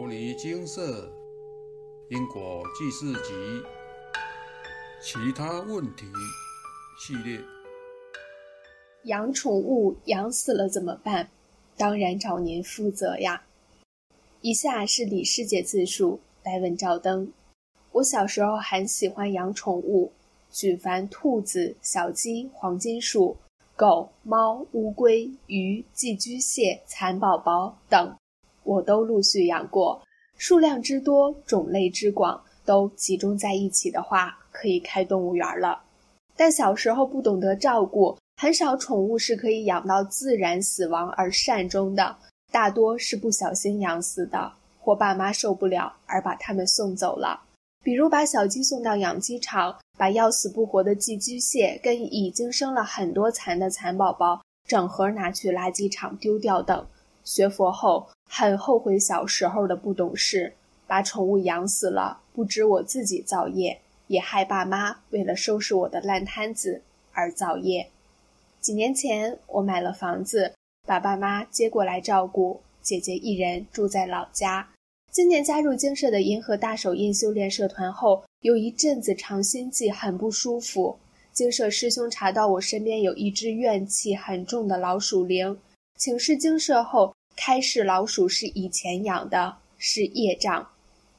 摩尼精舍因果记事集其他问题系列：养宠物养死了怎么办？当然找您负责呀。以下是李师姐自述：来问照灯。我小时候很喜欢养宠物，举凡兔子、小鸡、黄金鼠、狗、猫、乌龟、鱼、寄居蟹、蚕宝宝等。我都陆续养过，数量之多，种类之广，都集中在一起的话，可以开动物园了。但小时候不懂得照顾，很少宠物是可以养到自然死亡而善终的，大多是不小心养死的，或爸妈受不了而把它们送走了。比如把小鸡送到养鸡场，把要死不活的寄居蟹跟已经生了很多蚕的蚕宝宝整盒拿去垃圾场丢掉等。学佛后。很后悔小时候的不懂事，把宠物养死了，不知我自己造业，也害爸妈为了收拾我的烂摊子而造业。几年前我买了房子，把爸妈接过来照顾，姐姐一人住在老家。今年加入精舍的银河大手印修炼社团后，有一阵子长心悸，很不舒服。精舍师兄查到我身边有一只怨气很重的老鼠灵，请示精舍后。开市老鼠是以前养的，是业障。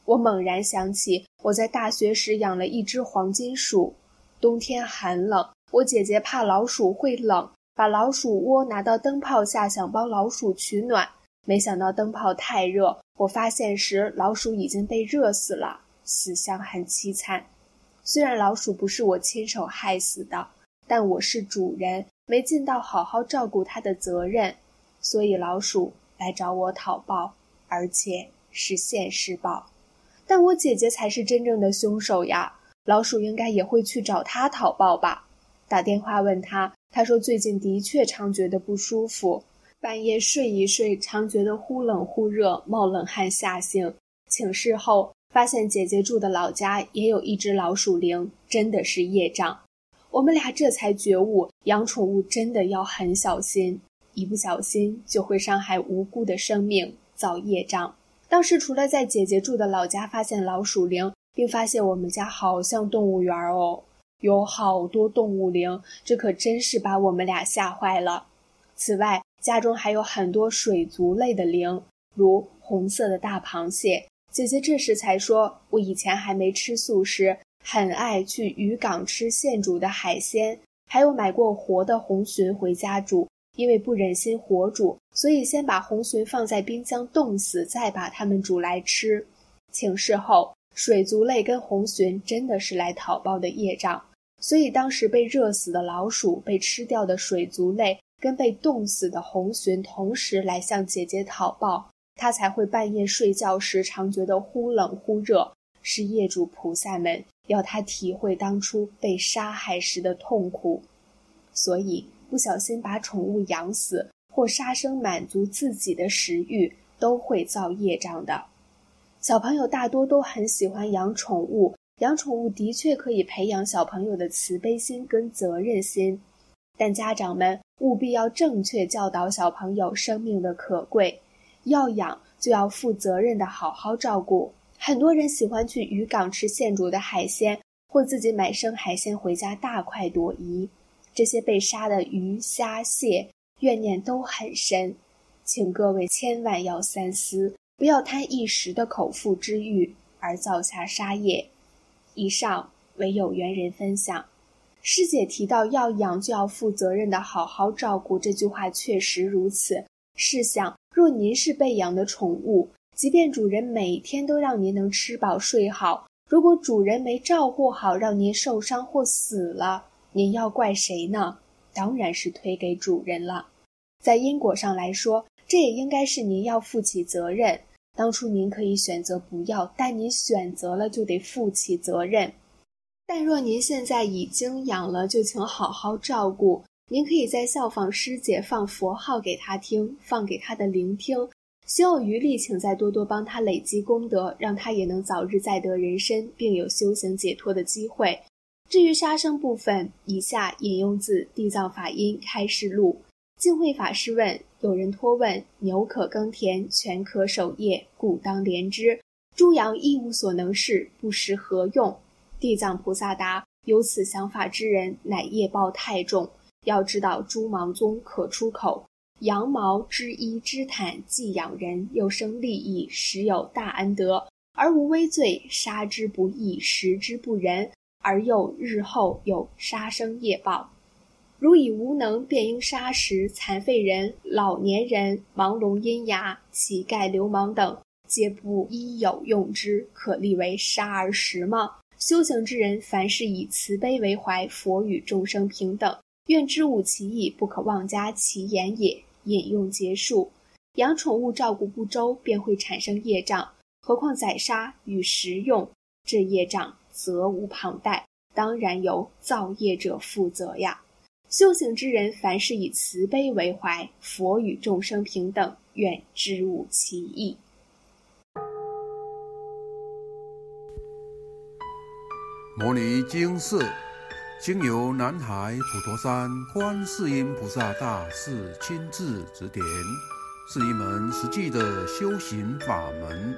我猛然想起，我在大学时养了一只黄金鼠。冬天寒冷，我姐姐怕老鼠会冷，把老鼠窝拿到灯泡下，想帮老鼠取暖。没想到灯泡太热，我发现时老鼠已经被热死了，死相很凄惨。虽然老鼠不是我亲手害死的，但我是主人，没尽到好好照顾它的责任，所以老鼠。来找我讨报，而且是现世报，但我姐姐才是真正的凶手呀！老鼠应该也会去找她讨报吧？打电话问她，她说最近的确常觉得不舒服，半夜睡一睡，常觉得忽冷忽热，冒冷汗吓醒。请示后发现姐姐住的老家也有一只老鼠灵，真的是业障。我们俩这才觉悟，养宠物真的要很小心。一不小心就会伤害无辜的生命，造业障。当时除了在姐姐住的老家发现老鼠灵，并发现我们家好像动物园哦，有好多动物灵，这可真是把我们俩吓坏了。此外，家中还有很多水族类的灵，如红色的大螃蟹。姐姐这时才说：“我以前还没吃素时，很爱去渔港吃现煮的海鲜，还有买过活的红鲟回家煮。”因为不忍心活煮，所以先把红鲟放在冰箱冻死，再把它们煮来吃。请示后，水族类跟红鲟真的是来讨报的业障，所以当时被热死的老鼠、被吃掉的水族类跟被冻死的红鲟同时来向姐姐讨报，她才会半夜睡觉时常觉得忽冷忽热，是业主菩萨们要她体会当初被杀害时的痛苦，所以。不小心把宠物养死，或杀生满足自己的食欲，都会造业障的。小朋友大多都很喜欢养宠物，养宠物的确可以培养小朋友的慈悲心跟责任心，但家长们务必要正确教导小朋友生命的可贵，要养就要负责任的好好照顾。很多人喜欢去渔港吃现煮的海鲜，或自己买生海鲜回家大快朵颐。这些被杀的鱼虾蟹，怨念都很深，请各位千万要三思，不要贪一时的口腹之欲而造下杀业。以上为有缘人分享。师姐提到要养就要负责任的好好照顾，这句话确实如此。试想，若您是被养的宠物，即便主人每天都让您能吃饱睡好，如果主人没照顾好，让您受伤或死了。您要怪谁呢？当然是推给主人了。在因果上来说，这也应该是您要负起责任。当初您可以选择不要，但您选择了就得负起责任。但若您现在已经养了，就请好好照顾。您可以在效仿师姐放佛号给他听，放给他的聆听。心有余力，请再多多帮他累积功德，让他也能早日再得人身，并有修行解脱的机会。至于杀生部分，以下引用自《地藏法音开示录》：净慧法师问：有人托问，牛可耕田，犬可守夜，故当怜之。猪羊一无所能事，不食何用？地藏菩萨答：有此想法之人，乃业报太重。要知道，猪毛宗可出口，羊毛织衣织毯，既养人，又生利益，实有大恩德，而无微罪。杀之不义，食之不仁，而又日后有杀生业报。如以无能，便应杀食残废人、老年人、盲聋阴哑、乞丐、流氓等，皆不依有用之，可立为杀而食吗？修行之人，凡事以慈悲为怀，佛与众生平等，愿知吾其意，不可妄加其言也。引用结束。养宠物照顾不周，便会产生业障，何况宰杀与食用，这业障责无旁贷，当然由造业者负责呀。修行之人，凡事以慈悲为怀，佛与众生平等，愿知悟其意。摩尼经寺经由南海普陀山观世音菩萨大士亲自指点，是一门实际的修行法门，